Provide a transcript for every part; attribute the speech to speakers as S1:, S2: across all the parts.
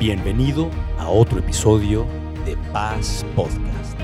S1: Bienvenido a otro episodio de Paz Podcast.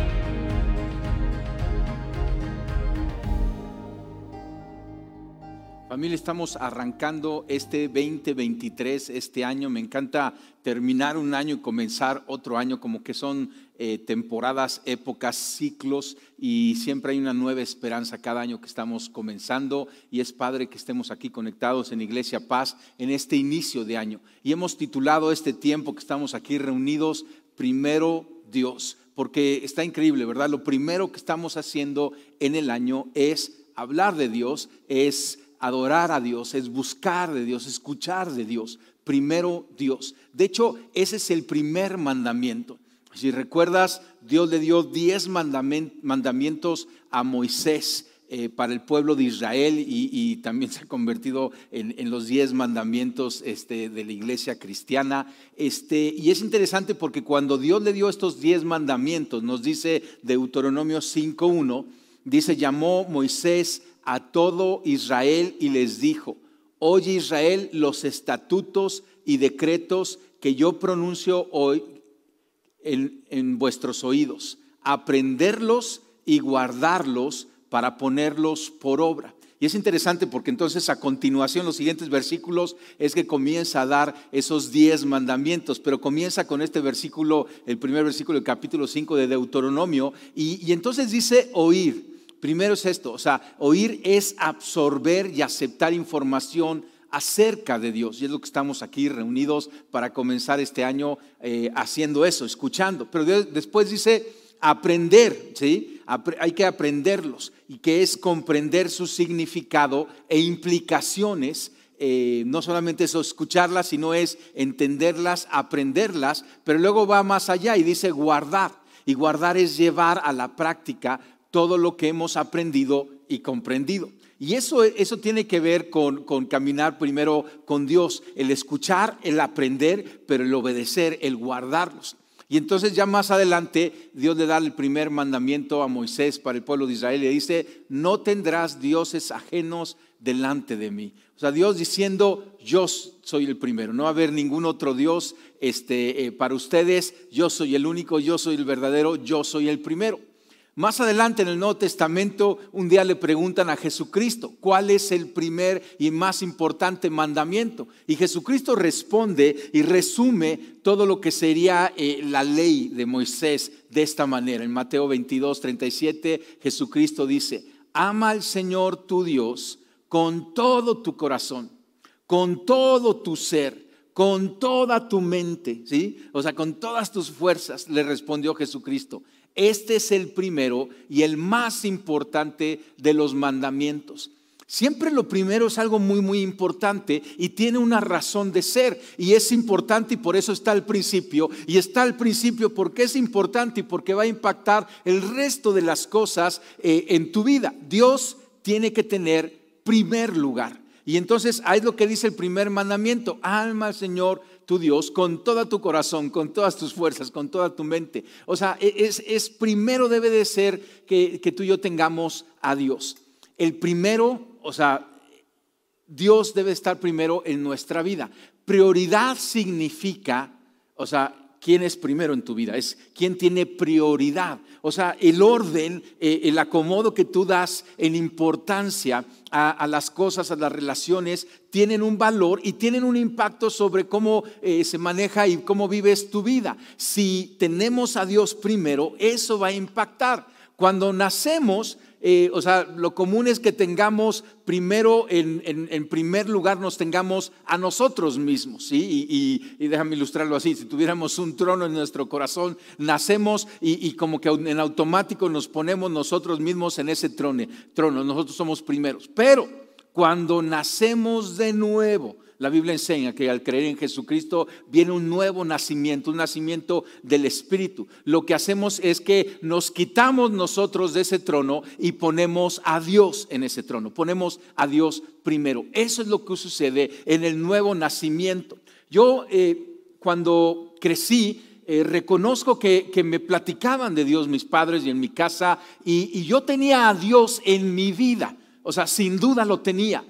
S2: Familia, estamos arrancando este 2023, este año. Me encanta terminar un año y comenzar otro año, como que son eh, temporadas, épocas, ciclos, y siempre hay una nueva esperanza cada año que estamos comenzando. Y es padre que estemos aquí conectados en Iglesia Paz en este inicio de año. Y hemos titulado este tiempo que estamos aquí reunidos, Primero Dios, porque está increíble, ¿verdad? Lo primero que estamos haciendo en el año es hablar de Dios, es adorar a Dios, es buscar de Dios, escuchar de Dios. Primero Dios. De hecho, ese es el primer mandamiento. Si recuerdas, Dios le dio diez mandamientos a Moisés eh, para el pueblo de Israel y, también se ha convertido en, los diez mandamientos este, de la iglesia cristiana. Este, y es interesante porque cuando Dios le dio estos diez mandamientos, nos dice Deuteronomio 5.1, dice, llamó Moisés a todo Israel y les dijo, oye Israel los estatutos y decretos que yo pronuncio hoy en, vuestros oídos, aprenderlos y guardarlos para ponerlos por obra. Y es interesante porque entonces a continuación los siguientes versículos es que comienza a dar esos diez mandamientos, pero comienza con este versículo, el primer versículo del capítulo 5 de Deuteronomio, y, y entonces dice oír. Primero es esto, o sea, oír es absorber y aceptar información acerca de Dios. Y es lo que estamos aquí reunidos para comenzar este año eh, haciendo eso, escuchando. Pero después dice aprender, ¿sí? hay que aprenderlos y que es comprender su significado e implicaciones. Eh, no solamente eso, escucharlas, sino es entenderlas, aprenderlas, pero luego va más allá y dice guardar. Y guardar es llevar a la práctica todo lo que hemos aprendido y comprendido. Y eso, eso tiene que ver con, con, caminar primero con Dios, el escuchar, el aprender, pero el obedecer, el guardarlos. Y entonces ya más adelante Dios le da el primer mandamiento a Moisés para el pueblo de Israel y le dice, no tendrás dioses ajenos delante de mí. O sea, Dios diciendo, yo soy el primero, no va a haber ningún otro Dios este, eh, para ustedes, yo soy el único, yo soy el verdadero, yo soy el primero. Más adelante en el Nuevo Testamento, un día le preguntan a Jesucristo, ¿cuál es el primer y más importante mandamiento? Y Jesucristo responde y resume todo lo que sería eh, la ley de Moisés de esta manera. En Mateo 22, 37, Jesucristo dice, ama al Señor tu Dios con todo tu corazón, con todo tu ser con toda tu mente, ¿sí? O sea, con todas tus fuerzas, le respondió Jesucristo. Este es el primero y el más importante de los mandamientos. Siempre lo primero es algo muy, muy importante y tiene una razón de ser. Y es importante y por eso está al principio. Y está al principio porque es importante y porque va a impactar el resto de las cosas eh, en tu vida. Dios tiene que tener primer lugar. Y entonces hay lo que dice el primer mandamiento. Alma al Señor tu Dios con todo tu corazón, con todas tus fuerzas, con toda tu mente. O sea, e, es, es primero debe de ser que, que tú y yo tengamos a Dios. El primero, o sea, Dios debe estar primero en nuestra vida. Prioridad significa, o sea, quién es primero en tu vida, es quién tiene prioridad. O sea, el orden, eh, el acomodo que tú das en importancia a, las cosas, a las relaciones, tienen un valor y tienen un impacto sobre cómo eh, se maneja y cómo vives tu vida. Si tenemos a Dios primero, eso va a impactar. Cuando nacemos, eh, o sea, lo común es que tengamos primero, en, primer lugar, nos tengamos a nosotros mismos, ¿sí? Y, déjame ilustrarlo así, si tuviéramos un trono en nuestro corazón, nacemos y, como que en automático nos ponemos nosotros mismos en ese trono, trono, nosotros somos primeros. Pero cuando nacemos de nuevo, la Biblia enseña que al creer en Jesucristo viene un nuevo nacimiento, un nacimiento del Espíritu. Lo que hacemos es que nos quitamos nosotros de ese trono y ponemos a Dios en ese trono, ponemos a Dios primero. Eso es lo que sucede en el nuevo nacimiento. Yo eh, cuando crecí, eh, reconozco que, me platicaban de Dios mis padres y en mi casa, y yo tenía a Dios en mi vida, o sea, sin duda lo tenía,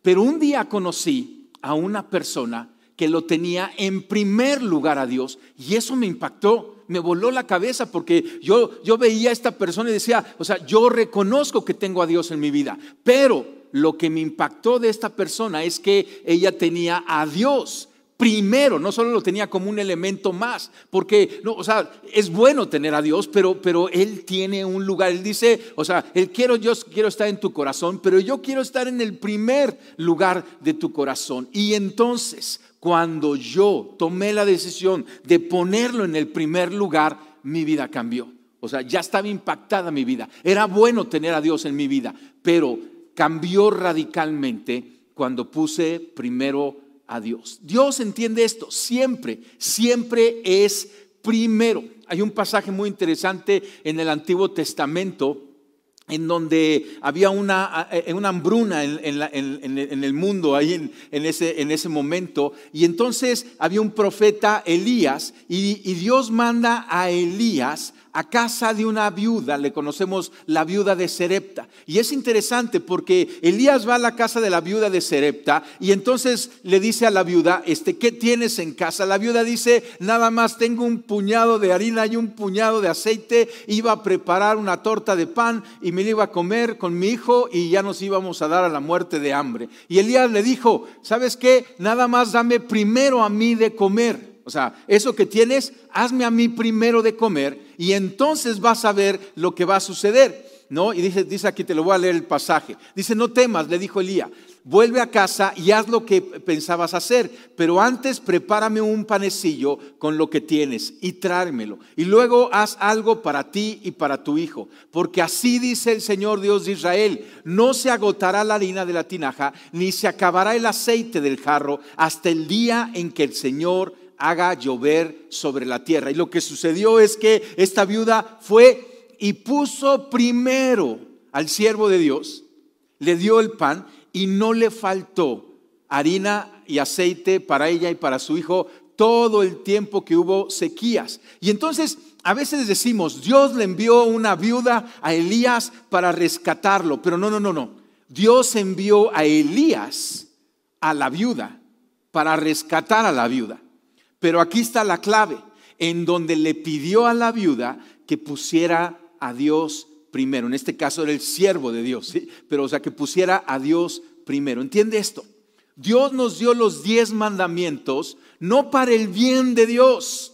S2: pero un día conocí a una persona que lo tenía en primer lugar a Dios. Y eso me impactó, me voló la cabeza porque yo, yo veía a esta persona y decía, o sea, yo reconozco que tengo a Dios en mi vida, pero lo que me impactó de esta persona es que ella tenía a Dios primero, no solo lo tenía como un elemento más, porque, no, o sea, es bueno tener a Dios, pero, pero Él tiene un lugar, Él dice, o sea, Él quiero, yo quiero estar en tu corazón, pero yo quiero estar en el primer lugar de tu corazón. Y entonces, cuando yo tomé la decisión de ponerlo en el primer lugar, mi vida cambió. O sea, ya estaba impactada mi vida. Era bueno tener a Dios en mi vida, pero cambió radicalmente cuando puse primero a Dios. Dios entiende esto, siempre, siempre es primero. Hay un pasaje muy interesante en el Antiguo Testamento en donde había una, eh, una hambruna en, el mundo, ahí en, ese, en, ese, momento, y entonces había un profeta Elías, y Dios manda a Elías a casa de una viuda, le conocemos la viuda de Serepta. Y es interesante porque Elías va a la casa de la viuda de Serepta y entonces le dice a la viuda, este, ¿qué tienes en casa? La viuda dice, nada más tengo un puñado de harina y un puñado de aceite, iba a preparar una torta de pan y me la iba a comer con mi hijo y ya nos íbamos a dar a la muerte de hambre. Y Elías le dijo, ¿sabes qué? Nada más dame primero a mí de comer. O sea, eso que tienes, hazme a mí primero de comer y entonces vas a ver lo que va a suceder. ¿No? Y dice, dice aquí, te lo voy a leer el pasaje. Dice, no temas, le dijo Elías, vuelve a casa y haz lo que pensabas hacer, pero antes prepárame un panecillo con lo que tienes y tráemelo. Y luego haz algo para ti y para tu hijo, porque así dice el Señor Dios de Israel, no se agotará la harina de la tinaja, ni se acabará el aceite del jarro hasta el día en que el Señor haga llover sobre la tierra. Y lo que sucedió es que esta viuda fue y puso primero al siervo de Dios, le dio el pan y no le faltó harina y aceite para ella y para su hijo todo el tiempo que hubo sequías. Y entonces a veces decimos, Dios le envió una viuda a Elías para rescatarlo, pero no, no, no, no. Dios envió a Elías a la viuda para rescatar a la viuda. Pero aquí está la clave, en donde le pidió a la viuda que pusiera a Dios primero. En este caso era el siervo de Dios, pero o sea, que pusiera a Dios primero. ¿Entiende esto? Dios nos dio los diez mandamientos no para el bien de Dios,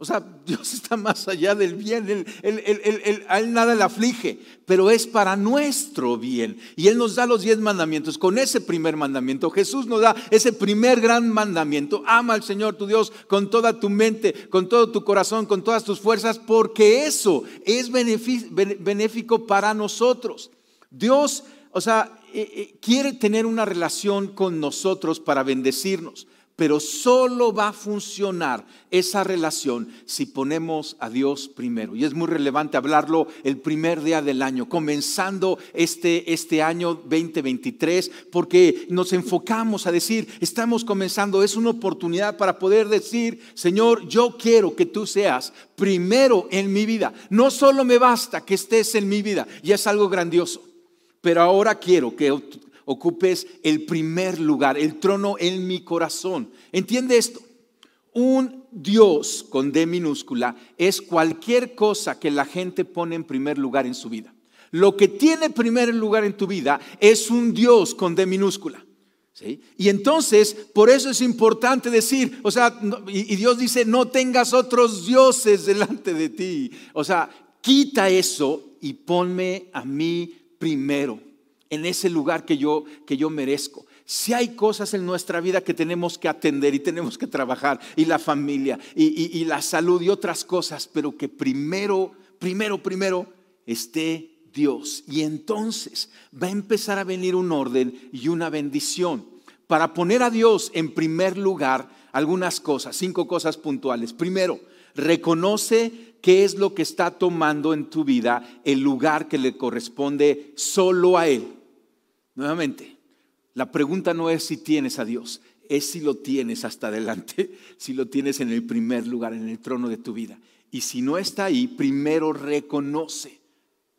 S2: o sea, Dios está más allá del bien, él, a él nada le aflige, pero es para nuestro bien. Y Él nos da los diez mandamientos. Con ese primer mandamiento, Jesús nos da ese primer gran mandamiento. Ama al Señor tu Dios con toda tu mente, con todo tu corazón, con todas tus fuerzas, porque eso es benéfico para nosotros. Dios, o sea, eh, eh, quiere tener una relación con nosotros para bendecirnos pero solo va a funcionar esa relación si ponemos a Dios primero. Y es muy relevante hablarlo el primer día del año, comenzando este, este año 2023, porque nos enfocamos a decir, estamos comenzando, es una oportunidad para poder decir, Señor, yo quiero que tú seas primero en mi vida. No solo me basta que estés en mi vida, y es algo grandioso, pero ahora quiero que ocupes el primer lugar, el trono en mi corazón. ¿Entiende esto? Un Dios con D minúscula es cualquier cosa que la gente pone en primer lugar en su vida. Lo que tiene primer lugar en tu vida es un Dios con D minúscula. ¿sí? Y entonces, por eso es importante decir, o sea, y Dios dice, no tengas otros dioses delante de ti. O sea, quita eso y ponme a mí primero en ese lugar que yo, que yo merezco. Si hay cosas en nuestra vida que tenemos que atender y tenemos que trabajar, y la familia, y, y la salud y otras cosas, pero que primero, primero, primero esté Dios. Y entonces va a empezar a venir un orden y una bendición para poner a Dios en primer lugar algunas cosas, cinco cosas puntuales. Primero, reconoce qué es lo que está tomando en tu vida el lugar que le corresponde solo a Él. Nuevamente, la pregunta no es si tienes a Dios, es si lo tienes hasta adelante, si lo tienes en el primer lugar, en el trono de tu vida. Y si no está ahí, primero reconoce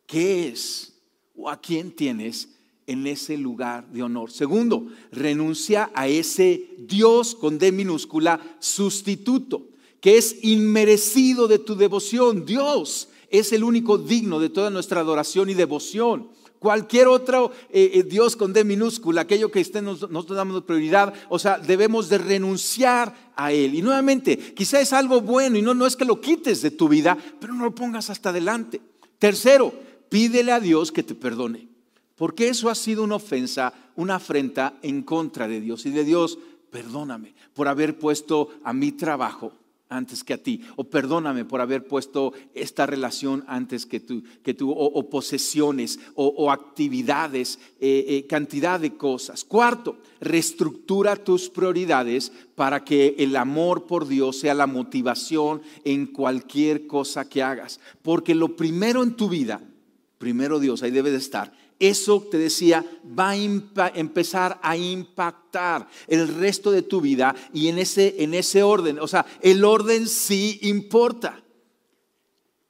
S2: qué es o a quién tienes en ese lugar de honor. Segundo, renuncia a ese Dios con D minúscula, sustituto, que es inmerecido de tu devoción. Dios es el único digno de toda nuestra adoración y devoción. Cualquier otro eh, eh, Dios con D minúscula, aquello que estén, nosotros damos prioridad, o sea, debemos de renunciar a Él. Y nuevamente, quizá es algo bueno y no, no es que lo quites de tu vida, pero no lo pongas hasta adelante. Tercero, pídele a Dios que te perdone, porque eso ha sido una ofensa, una afrenta en contra de Dios. Y de Dios, perdóname por haber puesto a mi trabajo antes que a ti. O perdóname por haber puesto esta relación antes que tú, que tú o, posesiones o, actividades, eh, eh, cantidad de cosas. Cuarto, reestructura tus prioridades para que el amor por Dios sea la motivación en cualquier cosa que hagas. Porque lo primero en tu vida, primero Dios, ahí debe de estar, eso te decía, va a empezar a impactar el resto de tu vida y en ese, en ese orden. O sea, el orden sí importa.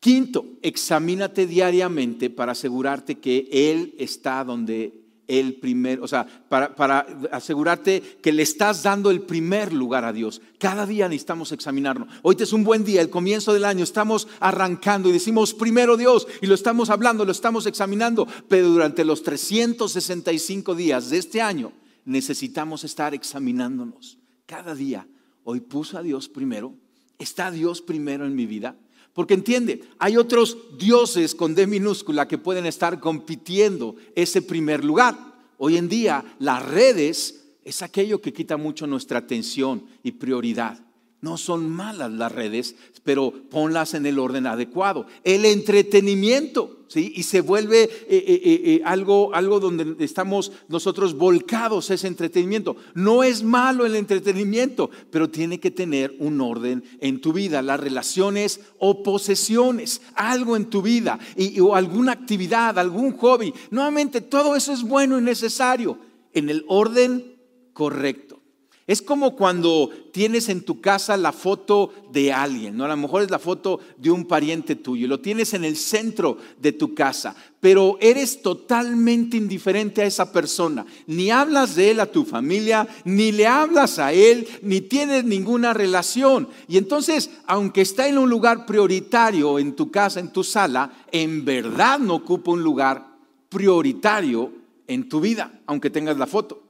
S2: Quinto, examínate diariamente para asegurarte que Él está donde el primer, o sea, para, asegurarte que le estás dando el primer lugar a Dios. Cada día necesitamos examinarnos. Hoy es un buen día, el comienzo del año, estamos arrancando y decimos primero Dios y lo estamos hablando, lo estamos examinando, pero durante los 365 días de este año necesitamos estar examinándonos. Cada día, hoy puso a Dios primero, está Dios primero en mi vida. Porque entiende, hay otros dioses con D minúscula que pueden estar compitiendo ese primer lugar. Hoy en día las redes es aquello que quita mucho nuestra atención y prioridad. No son malas las redes, pero ponlas en el orden adecuado. El entretenimiento, ¿sí? Y se vuelve eh, eh, eh, algo, algo donde estamos nosotros volcados ese entretenimiento. No es malo el entretenimiento, pero tiene que tener un orden en tu vida. Las relaciones o posesiones, algo en tu vida, y, o alguna actividad, algún hobby. Nuevamente, todo eso es bueno y necesario en el orden correcto. Es como cuando tienes en tu casa la foto de alguien, ¿no? A lo mejor es la foto de un pariente tuyo, lo tienes en el centro de tu casa, pero eres totalmente indiferente a esa persona. Ni hablas de él a tu familia, ni le hablas a él, ni tienes ninguna relación. Y entonces, aunque está en un lugar prioritario en tu casa, en tu sala, en verdad no ocupa un lugar prioritario en tu vida, aunque tengas la foto.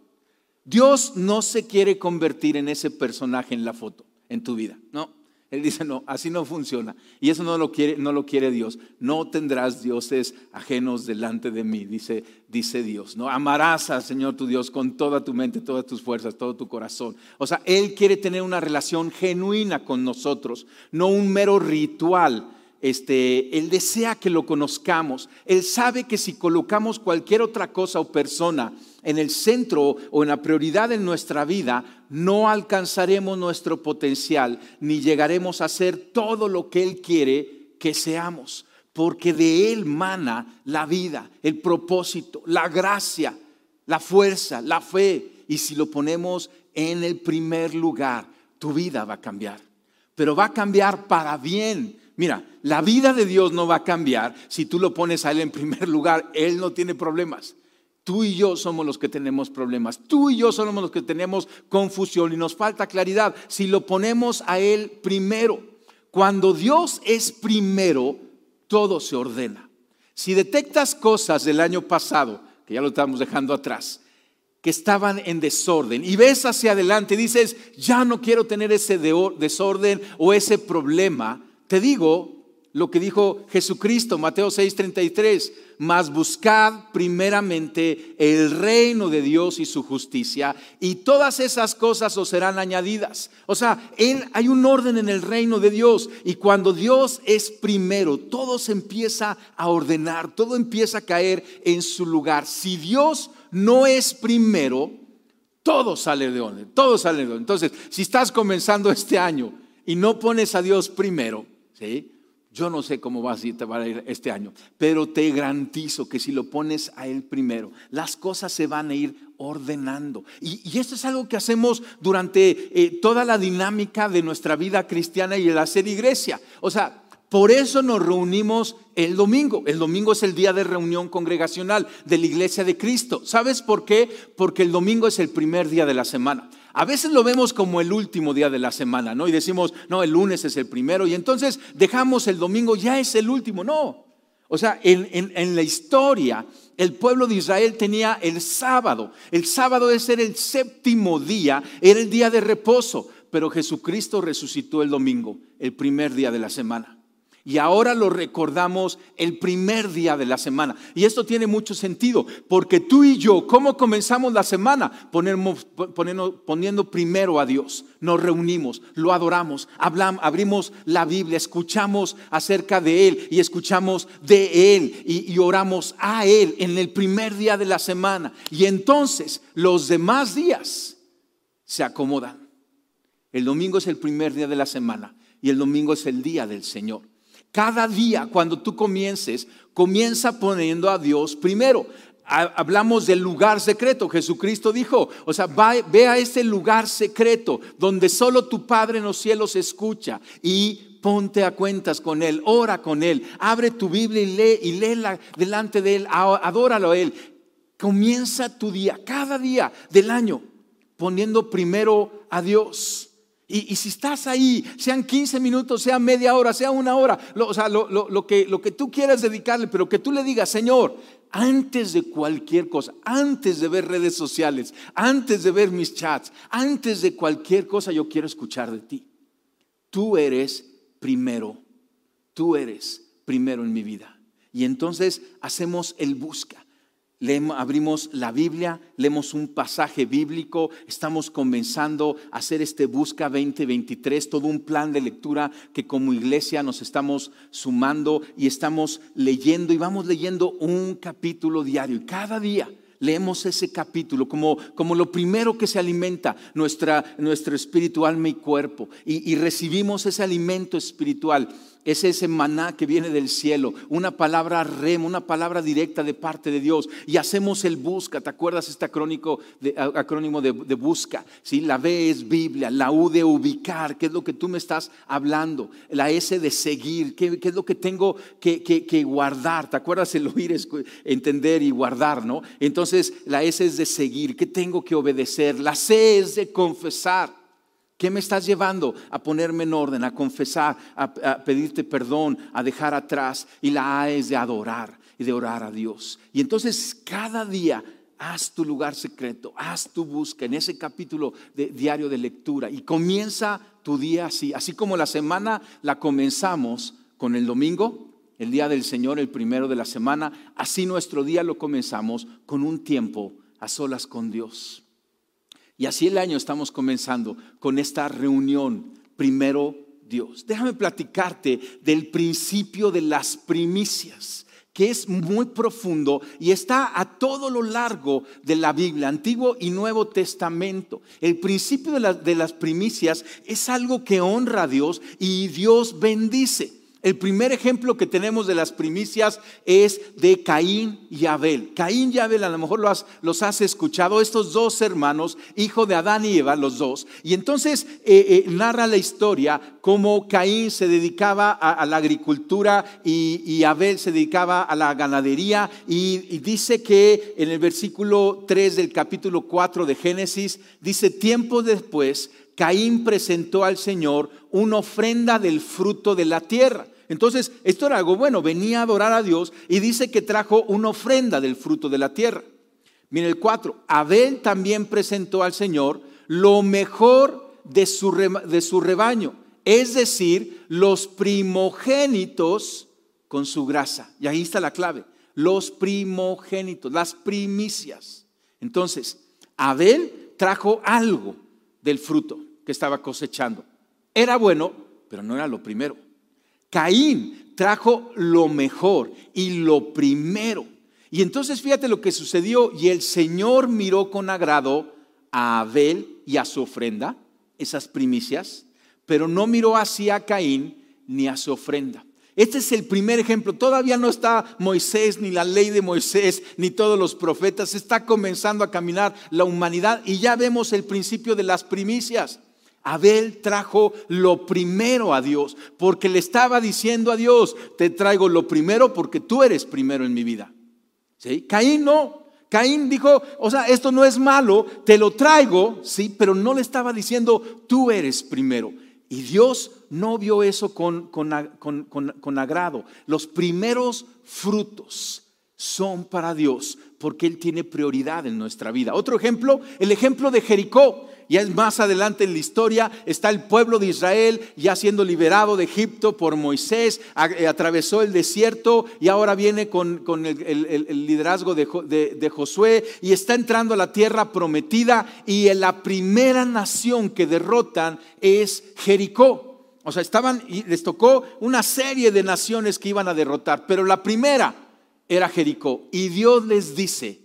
S2: Dios no se quiere convertir en ese personaje en la foto, en tu vida. No, Él dice, no, así no funciona. Y eso no lo quiere, no lo quiere Dios. No tendrás dioses ajenos delante de mí, dice, dice Dios. No, amarás al Señor tu Dios con toda tu mente, todas tus fuerzas, todo tu corazón. O sea, Él quiere tener una relación genuina con nosotros, no un mero ritual este, Él desea que lo conozcamos. Él sabe que si colocamos cualquier otra cosa o persona en el centro o en la prioridad en nuestra vida, no alcanzaremos nuestro potencial ni llegaremos a ser todo lo que Él quiere que seamos. Porque de Él mana la vida, el propósito, la gracia, la fuerza, la fe. Y si lo ponemos en el primer lugar, tu vida va a cambiar. Pero va a cambiar para bien Mira, la vida de Dios no va a cambiar si tú lo pones a Él en primer lugar. Él no tiene problemas. Tú y yo somos los que tenemos problemas. Tú y yo somos los que tenemos confusión y nos falta claridad. Si lo ponemos a Él primero, cuando Dios es primero, todo se ordena. Si detectas cosas del año pasado, que ya lo estamos dejando atrás, que estaban en desorden y ves hacia adelante y dices, ya no quiero tener ese desorden o ese problema, te digo lo que dijo Jesucristo, Mateo 6:33, mas buscad primeramente el reino de Dios y su justicia, y todas esas cosas os serán añadidas. O sea, hay un orden en el reino de Dios, y cuando Dios es primero, todo se empieza a ordenar, todo empieza a caer en su lugar. Si Dios no es primero, todo sale de orden, todo sale de orden. Entonces, si estás comenzando este año y no pones a Dios primero, yo no sé cómo vas a va a ir este año, pero te garantizo que si lo pones a Él primero, las cosas se van a ir ordenando. Y, esto es algo que hacemos durante eh, toda la dinámica de nuestra vida cristiana y el hacer iglesia. O sea, por eso nos reunimos el domingo. El domingo es el día de reunión congregacional de la iglesia de Cristo. ¿Sabes por qué? Porque el domingo es el primer día de la semana. A veces lo vemos como el último día de la semana, ¿no? Y decimos, no, el lunes es el primero y entonces dejamos el domingo, ya es el último. No. O sea, en, la historia, el pueblo de Israel tenía el sábado. El sábado es ser el séptimo día, era el día de reposo, pero Jesucristo resucitó el domingo, el primer día de la semana. Y ahora lo recordamos el primer día de la semana. Y esto tiene mucho sentido, porque tú y yo, ¿cómo comenzamos la semana? Ponemos, poniendo, primero a Dios. Nos reunimos, lo adoramos, hablamos, abrimos la Biblia, escuchamos acerca de Él y escuchamos de Él y, y oramos a Él en el primer día de la semana. Y entonces los demás días se acomodan. El domingo es el primer día de la semana y el domingo es el día del Señor. Cada día, cuando tú comiences, comienza poniendo a Dios primero. Hablamos del lugar secreto. Jesucristo dijo, o sea, ve a ese lugar secreto donde solo tu Padre en los cielos escucha y ponte a cuentas con Él, ora con Él, abre tu Biblia y lee y léela delante de Él, adóralo a Él. Comienza tu día, cada día del año, poniendo primero a Dios. Y, si estás ahí, sean 15 minutos, sea media hora, sea una hora, lo, o sea, que, lo que tú quieras dedicarle, pero que tú le digas, Señor, antes de cualquier cosa, antes de ver redes sociales, antes de ver mis chats, antes de cualquier cosa, yo quiero escuchar de ti. Tú eres primero, tú eres primero en mi vida. Y entonces hacemos el busca abrimos la Biblia, leemos un pasaje bíblico, estamos comenzando a hacer este Busca 2023, todo un plan de lectura que como iglesia nos estamos sumando y estamos leyendo y vamos leyendo un capítulo diario. Y cada día leemos ese capítulo como, como lo primero que se alimenta nuestra, nuestro espíritu, alma y cuerpo. Y recibimos ese alimento espiritual es ese maná que viene del cielo, una palabra remo, una palabra directa de parte de Dios. Y hacemos el busca, ¿te acuerdas este acrónico de, acrónimo de, busca? ¿Sí? La B es Biblia, la U de ubicar, ¿qué es lo que tú me estás hablando? La S de seguir, ¿qué, es lo que tengo que, que, guardar? ¿Te acuerdas el oír, entender y guardar, no? Entonces la S es de seguir, ¿qué tengo que obedecer? La C es de confesar. ¿Qué me estás llevando a ponerme en orden, a confesar, a, pedirte perdón, a dejar atrás? Y la A es de adorar y de orar a Dios. Y entonces cada día haz tu lugar secreto, haz tu busca en ese capítulo de diario de lectura y comienza tu día así, así como la semana la comenzamos con el domingo, el día del Señor, el primero de la semana, así nuestro día lo comenzamos con un tiempo a solas con Dios. Y así el año estamos comenzando con esta reunión, primero Dios. Déjame platicarte del principio de las primicias que es muy profundo y está a todo lo largo de la Biblia, Antiguo y Nuevo Testamento. El principio de, de las primicias es algo que honra a Dios y Dios bendice. El primer ejemplo que tenemos de las primicias es de Caín y Abel. Caín y Abel, a lo mejor los has, escuchado, estos dos hermanos, hijo de Adán y Eva, los dos. Y entonces eh, eh, narra la historia cómo Caín se dedicaba a, la agricultura y, Abel se dedicaba a la ganadería. Y, y dice que en el versículo 3 del capítulo 4 de Génesis, dice, tiempo después, Caín presentó al Señor una ofrenda del fruto de la tierra. Entonces, esto era algo bueno, venía a adorar a Dios y dice que trajo una ofrenda del fruto de la tierra. Mire el 4, Abel también presentó al Señor lo mejor de su, de su rebaño, es decir, los primogénitos con su grasa. Y ahí está la clave, los primogénitos, las primicias. Entonces, Abel trajo algo del fruto que estaba cosechando. Era bueno, pero no era lo primero. Caín trajo lo mejor y lo primero. Y entonces fíjate lo que sucedió y el Señor miró con agrado a Abel y a su ofrenda, esas primicias, pero no miró hacia Caín ni a su ofrenda. Este es el primer ejemplo. Todavía no está Moisés, ni la ley de Moisés, ni todos los profetas. Está comenzando a caminar la humanidad y ya vemos el principio de las primicias. Abel trajo lo primero a Dios, porque le estaba diciendo a Dios, te traigo lo primero porque tú eres primero en mi vida. ¿Sí? Caín no. Caín dijo, o sea, esto no es malo, te lo traigo, sí, pero no le estaba diciendo, tú eres primero. Y Dios no vio eso con, con, agrado. Los primeros frutos son para Dios porque Él tiene prioridad en nuestra vida. Otro ejemplo, el ejemplo de Jericó. Ya es más adelante en la historia, está el pueblo de Israel ya siendo liberado de Egipto por Moisés, eh, atravesó el desierto y ahora viene con, el, liderazgo de, de, Josué y está entrando a la tierra prometida y la primera nación que derrotan es Jericó. O sea, estaban y les tocó una serie de naciones que iban a derrotar, pero la primera era Jericó. Y Dios les dice,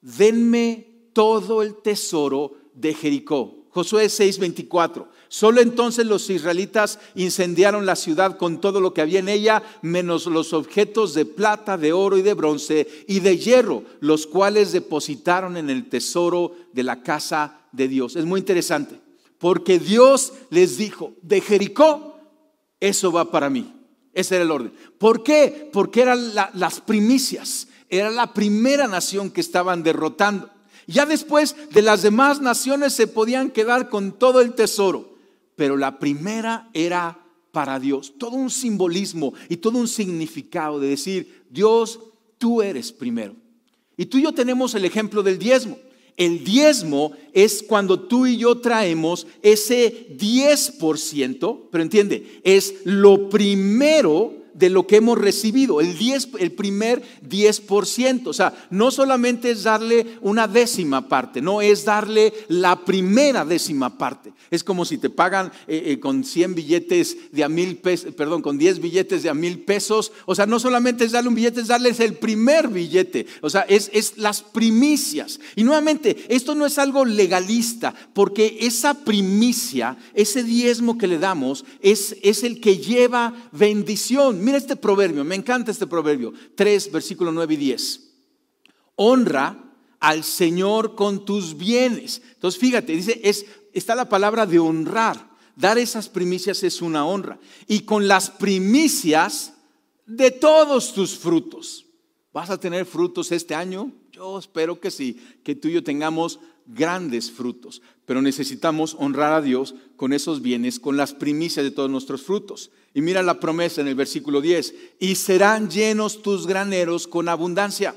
S2: denme todo el tesoro de Jericó. Josué 6:24. Solo entonces los israelitas incendiaron la ciudad con todo lo que había en ella, menos los objetos de plata, de oro y de bronce y de hierro, los cuales depositaron en el tesoro de la casa de Dios. Es muy interesante, porque Dios les dijo, de Jericó, eso va para mí. Ese era el orden. ¿Por qué? Porque eran las primicias, era la primera nación que estaban derrotando. Ya después de las demás naciones se podían quedar con todo el tesoro, pero la primera era para Dios. Todo un simbolismo y todo un significado de decir, Dios, tú eres primero. Y tú y yo tenemos el ejemplo del diezmo. El diezmo es cuando tú y yo traemos ese 10%, pero entiende, es lo primero de lo que hemos recibido, el, 10, el primer 10%. O sea, no solamente es darle una décima parte, no es darle la primera décima parte. Es como si te pagan eh, eh, con 100 billetes de a mil pesos, perdón, con 10 billetes de a mil pesos. O sea, no solamente es darle un billete, es darles el primer billete. O sea, es, es las primicias. Y nuevamente, esto no es algo legalista, porque esa primicia, ese diezmo que le damos, es, es el que lleva bendición. Mira este proverbio, me encanta este proverbio. 3, versículo 9 y 10. Honra al Señor con tus bienes. Entonces, fíjate, dice, es, está la palabra de honrar. Dar esas primicias es una honra. Y con las primicias de todos tus frutos. ¿Vas a tener frutos este año? Yo espero que sí, que tú y yo tengamos grandes frutos, pero necesitamos honrar a Dios con esos bienes, con las primicias de todos nuestros frutos. Y mira la promesa en el versículo 10, y serán llenos tus graneros con abundancia,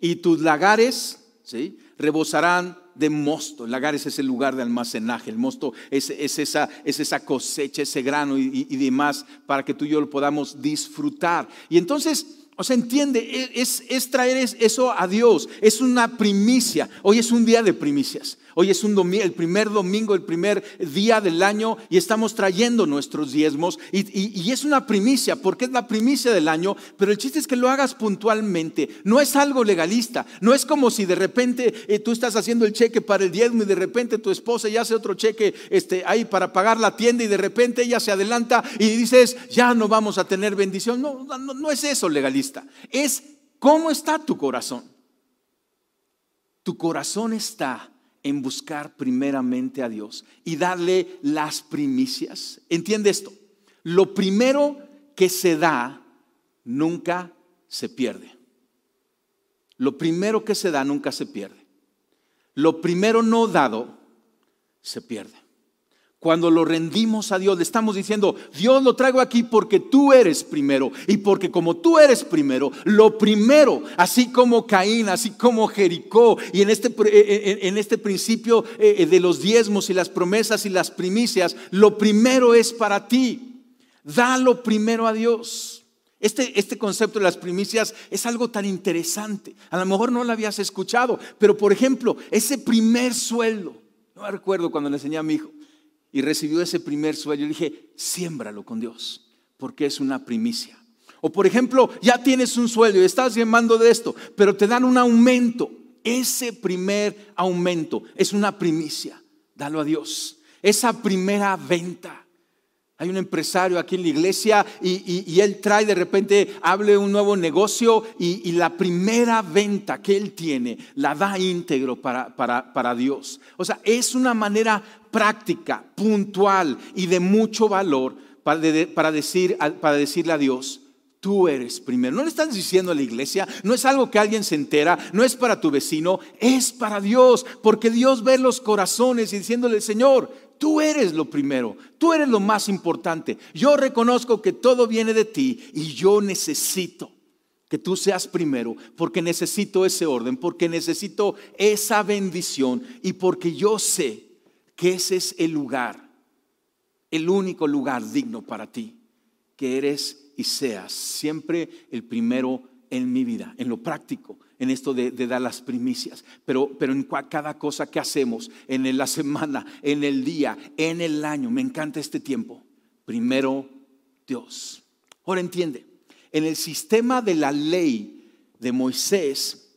S2: y tus lagares, ¿sí? Rebosarán de mosto. El lagares es el lugar de almacenaje. El mosto es, esa, es esa, cosecha, ese grano y, y, demás para que tú y yo lo podamos disfrutar. Y entonces o sea, entiende, e, es, es, traer eso a Dios, es una primicia. Hoy es un día de primicias. Hoy es el primer domingo, el primer día del año y estamos trayendo nuestros diezmos. Y, es una primicia, porque es la primicia del año, pero el chiste es que lo hagas puntualmente. No es algo legalista. No es como si de repente eh, tú estás haciendo el cheque para el diezmo y de repente tu esposa ya hace otro cheque este, ahí para pagar la tienda y de repente ella se adelanta y dices, ya no vamos a tener bendición. No, no, no es eso legalista. Es cómo está tu corazón. Tu corazón está en buscar primeramente a Dios y darle las primicias. Entiende esto, lo primero que se da nunca se pierde. Lo primero que se da nunca se pierde. Lo primero no dado se pierde. Cuando lo rendimos a Dios, le estamos diciendo, Dios lo traigo aquí porque tú eres primero. Y porque como tú eres primero, lo primero, así como Caín, así como Jericó, y en este, en este principio eh, eh, de los diezmos y las promesas y las primicias, lo primero es para ti. Dalo primero a Dios. Este, este, concepto de las primicias es algo tan interesante. A lo mejor no lo habías escuchado, pero por ejemplo, ese primer sueldo, no me recuerdo cuando le enseñé a mi hijo, y recibió ese primer sueño, yo dije, siémbralo con Dios, porque es una primicia. O por ejemplo, ya tienes un sueldo y estás llamando de esto, pero te dan un aumento. Ese primer aumento es una primicia. Dalo a Dios. Esa primera venta. Hay un empresario aquí en la iglesia y, él trae de repente, hable un nuevo negocio y, la primera venta que él tiene la da íntegro para, para, para Dios. O sea, es una manera práctica, puntual y de mucho valor para, decir, para decirle a Dios, tú eres primero. No le estás diciendo a la iglesia, no es algo que alguien se entera, no es para tu vecino, es para Dios, porque Dios ve los corazones y diciéndole, Señor, tú eres lo primero, tú eres lo más importante. Yo reconozco que todo viene de ti y yo necesito que tú seas primero, porque necesito ese orden, porque necesito esa bendición y porque yo sé que ese es el lugar, el único lugar digno para ti, que eres y seas siempre el primero en mi vida, en lo práctico, en esto de, dar las primicias, pero, pero en cada cosa que hacemos, en la semana, en el día, en el año. Me encanta este tiempo. Primero Dios. Ahora entiende, en el sistema de la ley de Moisés,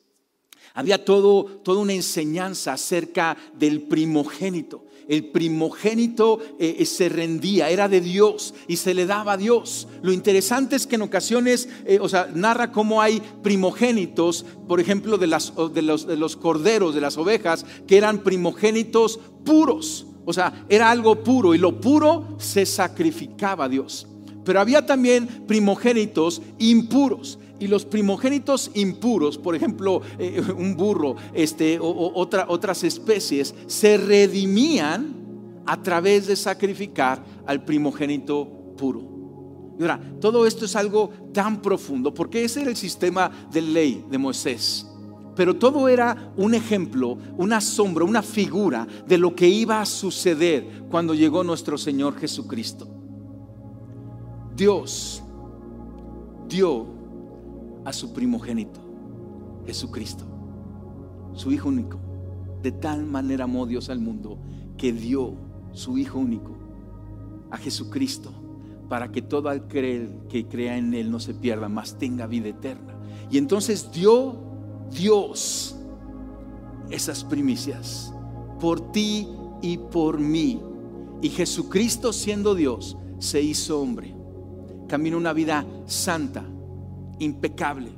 S2: había todo, toda una enseñanza acerca del primogénito el primogénito eh, eh, se rendía, era de Dios y se le daba a Dios. Lo interesante es que en ocasiones, eh, o sea, narra cómo hay primogénitos, por ejemplo, de, las, de, los, de los corderos, de las ovejas, que eran primogénitos puros. O sea, era algo puro y lo puro se sacrificaba a Dios. Pero había también primogénitos impuros. Y los primogénitos impuros, por ejemplo, eh, un burro, este, o, otra, otras especies, se redimían a través de sacrificar al primogénito puro. Y ahora, todo esto es algo tan profundo, porque ese era el sistema de ley de Moisés. Pero todo era un ejemplo, una sombra, una figura de lo que iba a suceder cuando llegó nuestro Señor Jesucristo. Dios dio a su primogénito, Jesucristo, su Hijo único. De tal manera amó Dios al mundo que dio su Hijo único a Jesucristo para que todo creer que crea en Él no se pierda, mas tenga vida eterna. Y entonces dio Dios esas primicias por ti y por mí. Y Jesucristo siendo Dios se hizo hombre. Caminó una vida santa, impecable.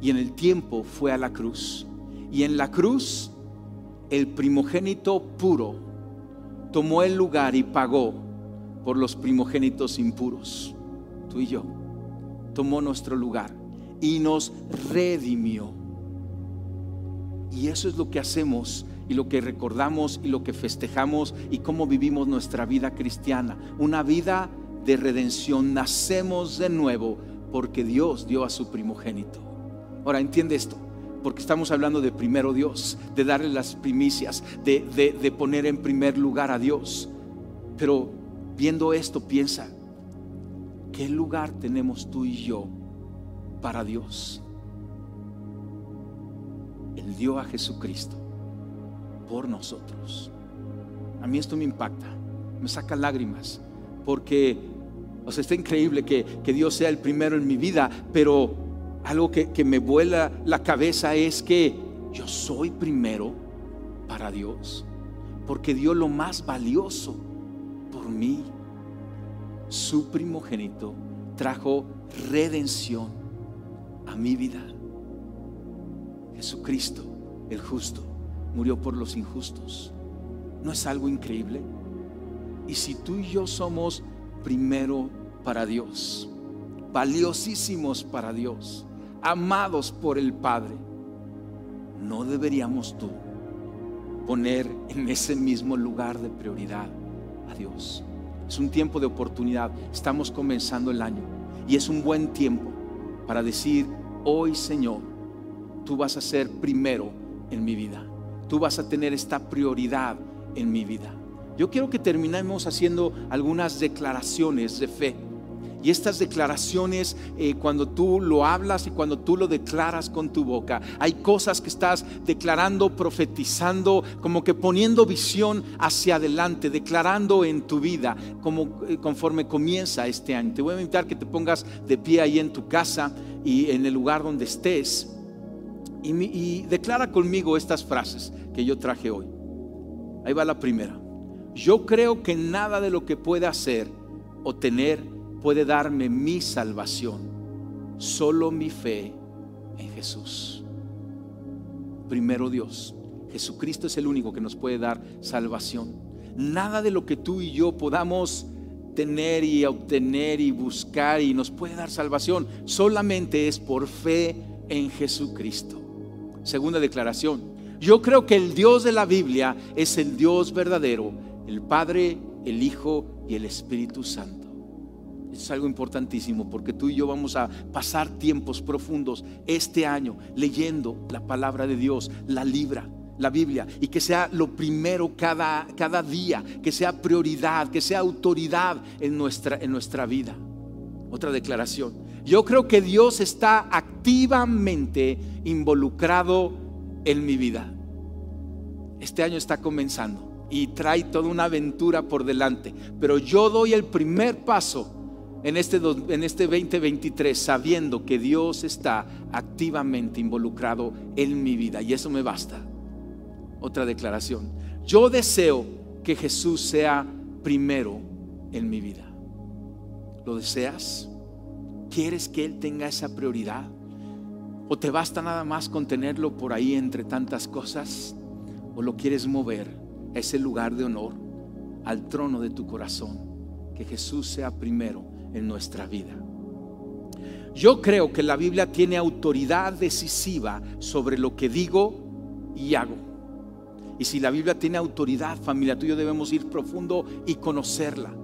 S2: Y en el tiempo fue a la cruz. Y en la cruz el primogénito puro tomó el lugar y pagó por los primogénitos impuros. Tú y yo. Tomó nuestro lugar y nos redimió. Y eso es lo que hacemos y lo que recordamos y lo que festejamos y cómo vivimos nuestra vida cristiana. Una vida de redención. Nacemos de nuevo porque Dios dio a su primogénito. Ahora entiende esto, porque estamos hablando de primero Dios, de darle las primicias, de, poner en primer lugar a Dios. Pero viendo esto, piensa, ¿qué lugar tenemos tú y yo para Dios? Él dio a Jesucristo por nosotros. A mí esto me impacta, me saca lágrimas, porque o sea, está increíble que, Dios sea el primero en mi vida, pero algo que, que me vuela la cabeza es que yo soy primero para Dios, porque dio lo más valioso por mí. Su primogénito trajo redención a mi vida. Jesucristo, el justo, murió por los injustos. ¿No es algo increíble? Y si tú y yo somos primero para Dios, valiosísimos para Dios, amados por el Padre, ¿no deberíamos tú poner en ese mismo lugar de prioridad a Dios? Es un tiempo de oportunidad, estamos comenzando el año y es un buen tiempo para decir, hoy Señor, tú vas a ser primero en mi vida, tú vas a tener esta prioridad en mi vida. Yo quiero que terminemos haciendo algunas declaraciones de fe. Y estas declaraciones, eh, cuando tú lo hablas y cuando tú lo declaras con tu boca, hay cosas que estás declarando, profetizando, como que poniendo visión hacia adelante, declarando en tu vida, como eh, conforme comienza este año. Te voy a invitar que te pongas de pie ahí en tu casa y en el lugar donde estés y declara conmigo estas frases que yo traje hoy. Ahí va la primera. Yo creo que nada de lo que pueda hacer o tener puede darme mi salvación, solo mi fe en Jesús. Primero Dios, Jesucristo es el único que nos puede dar salvación. Nada de lo que tú y yo podamos tener y obtener y buscar y nos puede dar salvación. Solamente es por fe en Jesucristo. Segunda declaración. Yo creo que el Dios de la Biblia es el Dios verdadero, el Padre, el Hijo y el Espíritu Santo. Es algo importantísimo porque tú y yo vamos a pasar tiempos profundos este año leyendo la palabra de Dios, la libra, la Biblia, y que sea lo primero cada, cada día, que sea prioridad, que sea autoridad en nuestra, en nuestra vida. Otra declaración. Yo creo que Dios está activamente involucrado en mi vida. Este año está comenzando y trae toda una aventura por delante, pero yo doy el primer paso en este, en este 2023 sabiendo que Dios está activamente involucrado en mi vida y eso me basta. Otra declaración. Yo deseo que Jesús sea primero en mi vida. ¿Lo deseas? ¿Quieres que Él tenga esa prioridad? ¿O te basta nada más con tenerlo por ahí entre tantas cosas? ¿O lo quieres mover a ese lugar de honor, al trono de tu corazón? Que Jesús sea primero en nuestra vida. Yo creo que la Biblia tiene autoridad decisiva sobre lo que digo y hago. Y si la Biblia tiene autoridad, familia, tú y yo debemos ir profundo y conocerla.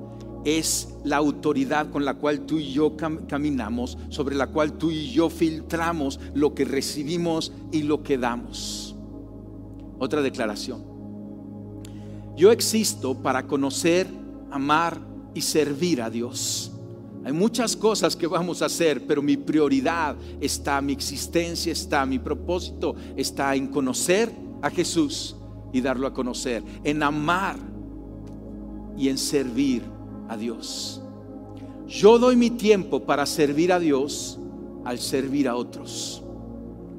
S2: Es la autoridad con la cual tú y yo caminamos, sobre la cual tú y yo filtramos lo que recibimos y lo que damos. Otra declaración. Yo existo para conocer, amar y servir a Dios. Hay muchas cosas que vamos a hacer, pero mi prioridad está, mi existencia está, mi propósito está en conocer a Jesús y darlo a conocer, en amar y en servir a Dios. Yo doy mi tiempo para servir a Dios al servir a otros.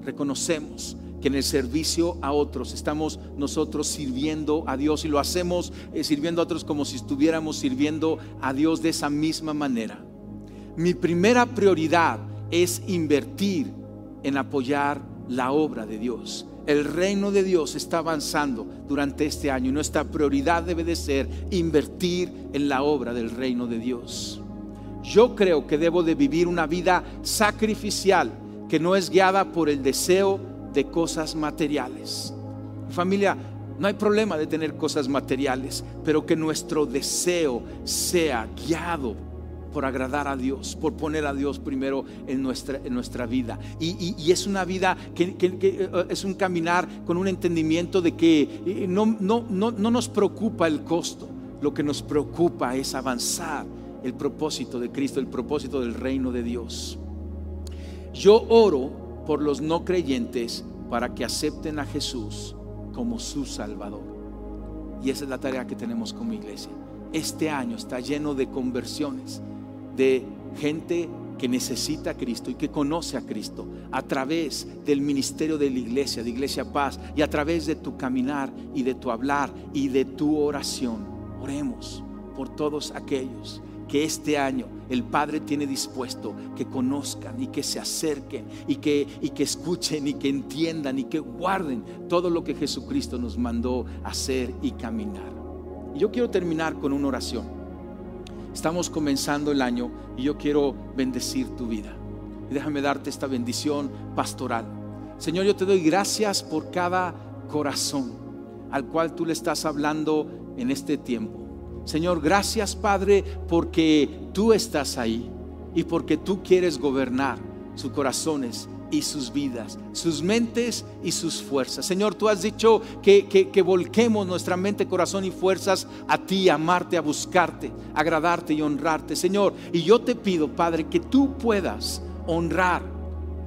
S2: Reconocemos que en el servicio a otros estamos nosotros sirviendo a Dios y lo hacemos eh, sirviendo a otros como si estuviéramos sirviendo a Dios de esa misma manera mi primera prioridad es invertir en apoyar la obra de Dios. El reino de Dios está avanzando durante este año y nuestra prioridad debe de ser invertir en la obra del reino de Dios. Yo creo que debo de vivir una vida sacrificial que no es guiada por el deseo de cosas materiales. Familia, no hay problema de tener cosas materiales, pero que nuestro deseo sea guiado por agradar a Dios, por poner a Dios primero en nuestra, en nuestra vida. Y, es una vida que, eh, es un caminar con un entendimiento de que eh, no, no, no, no nos preocupa el costo, lo que nos preocupa es avanzar el propósito de Cristo, el propósito del reino de Dios. Yo oro por los no creyentes para que acepten a Jesús como su Salvador. Y esa es la tarea que tenemos como iglesia. Este año está lleno de conversiones, de gente que necesita a Cristo y que conoce a Cristo a través del ministerio de la iglesia, de Iglesia Paz, y a través de tu caminar y de tu hablar y de tu oración. Oremos por todos aquellos que este año el Padre tiene dispuesto que conozcan y que se acerquen y que, y que escuchen y que entiendan y que guarden todo lo que Jesucristo nos mandó hacer y caminar. Y yo quiero terminar con una oración. Estamos comenzando el año y yo quiero bendecir tu vida. Déjame darte esta bendición pastoral. Señor, yo te doy gracias por cada corazón al cual tú le estás hablando en este tiempo. Señor, gracias Padre porque tú estás ahí y porque tú quieres gobernar sus corazones y sus vidas, sus mentes y sus fuerzas. Señor, tú has dicho que, que, volquemos nuestra mente, corazón y fuerzas a ti, a amarte, a buscarte, agradarte y honrarte. Señor, y yo te pido, Padre, que tú puedas honrar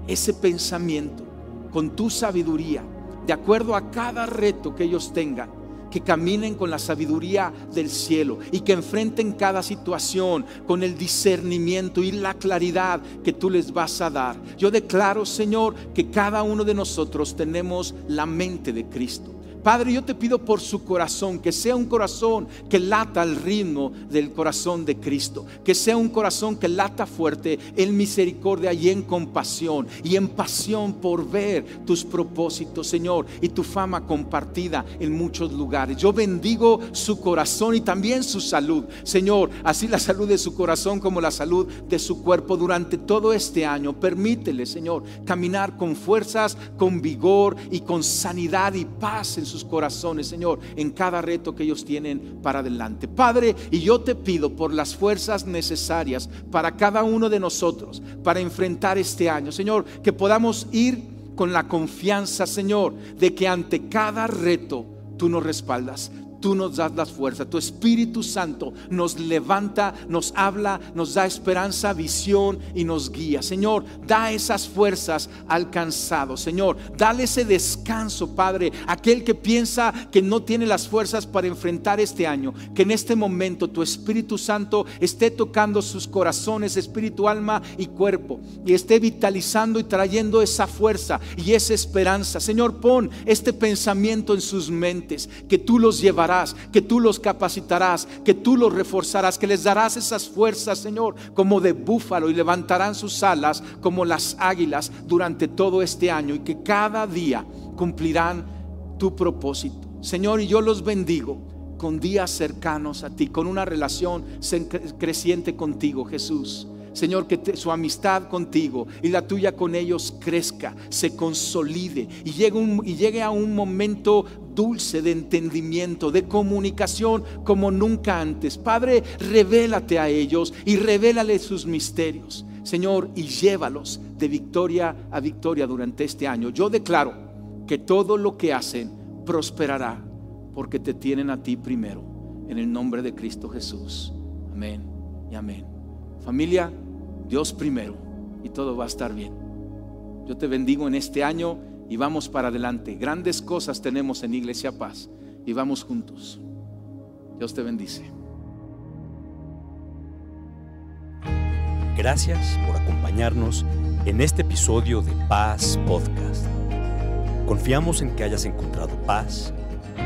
S2: ese pensamiento con tu sabiduría, de acuerdo a cada reto que ellos tengan que caminen con la sabiduría del cielo y que enfrenten cada situación con el discernimiento y la claridad que tú les vas a dar. Yo declaro, Señor, que cada uno de nosotros tenemos la mente de Cristo. Padre, yo te pido por su corazón, que sea un corazón que lata al ritmo del corazón de Cristo, que sea un corazón que lata fuerte en misericordia y en compasión y en pasión por ver tus propósitos, Señor, y tu fama compartida en muchos lugares. Yo bendigo su corazón y también su salud, Señor, así la salud de su corazón como la salud de su cuerpo durante todo este año. Permítele, Señor, caminar con fuerzas, con vigor y con sanidad y paz en corazones, Señor, en cada reto que ellos tienen para adelante. Padre, y yo te pido por las fuerzas necesarias para cada uno de nosotros, para enfrentar este año, Señor, que podamos ir con la confianza, Señor, de que ante cada reto tú nos respaldas. Tú nos das las fuerzas, tu Espíritu Santo nos levanta, nos habla, nos da esperanza, visión y nos guía. Señor, da esas fuerzas al cansado. Señor, dale ese descanso, Padre, aquel que piensa que no tiene las fuerzas para enfrentar este año. Que en este momento tu Espíritu Santo esté tocando sus corazones, espíritu, alma y cuerpo y esté vitalizando y trayendo esa fuerza y esa esperanza. Señor, pon este pensamiento en sus mentes, que tú los llevarás que tú los capacitarás, que tú los reforzarás, que les darás esas fuerzas, Señor, como de búfalo y levantarán sus alas como las águilas durante todo este año y que cada día cumplirán tu propósito. Señor, y yo los bendigo con días cercanos a ti, con una relación creciente contigo, Jesús. Señor, que su amistad contigo y la tuya con ellos crezca, se consolide y llegue, y llegue a un momento dulce de entendimiento, de comunicación como nunca antes. Padre, revélate a ellos y revélale sus misterios. Señor, y llévalos de victoria a victoria durante este año. Yo declaro que todo lo que hacen prosperará porque te tienen a ti primero. En el nombre de Cristo Jesús. Amén y amén. Familia, Dios primero y todo va a estar bien. Yo te bendigo en este año y vamos para adelante. Grandes cosas tenemos en Iglesia Paz y vamos juntos. Dios te bendice.
S1: Gracias por acompañarnos en este episodio de Paz Podcast. Confiamos en que hayas encontrado paz,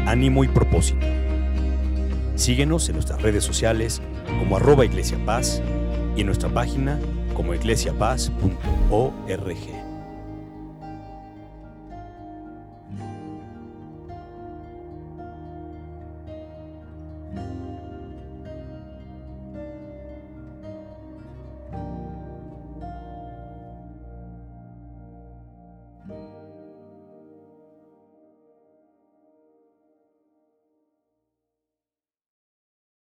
S1: ánimo y propósito. Síguenos en nuestras redes sociales como arroba Iglesia Paz y en nuestra página como iglesiapaz.org.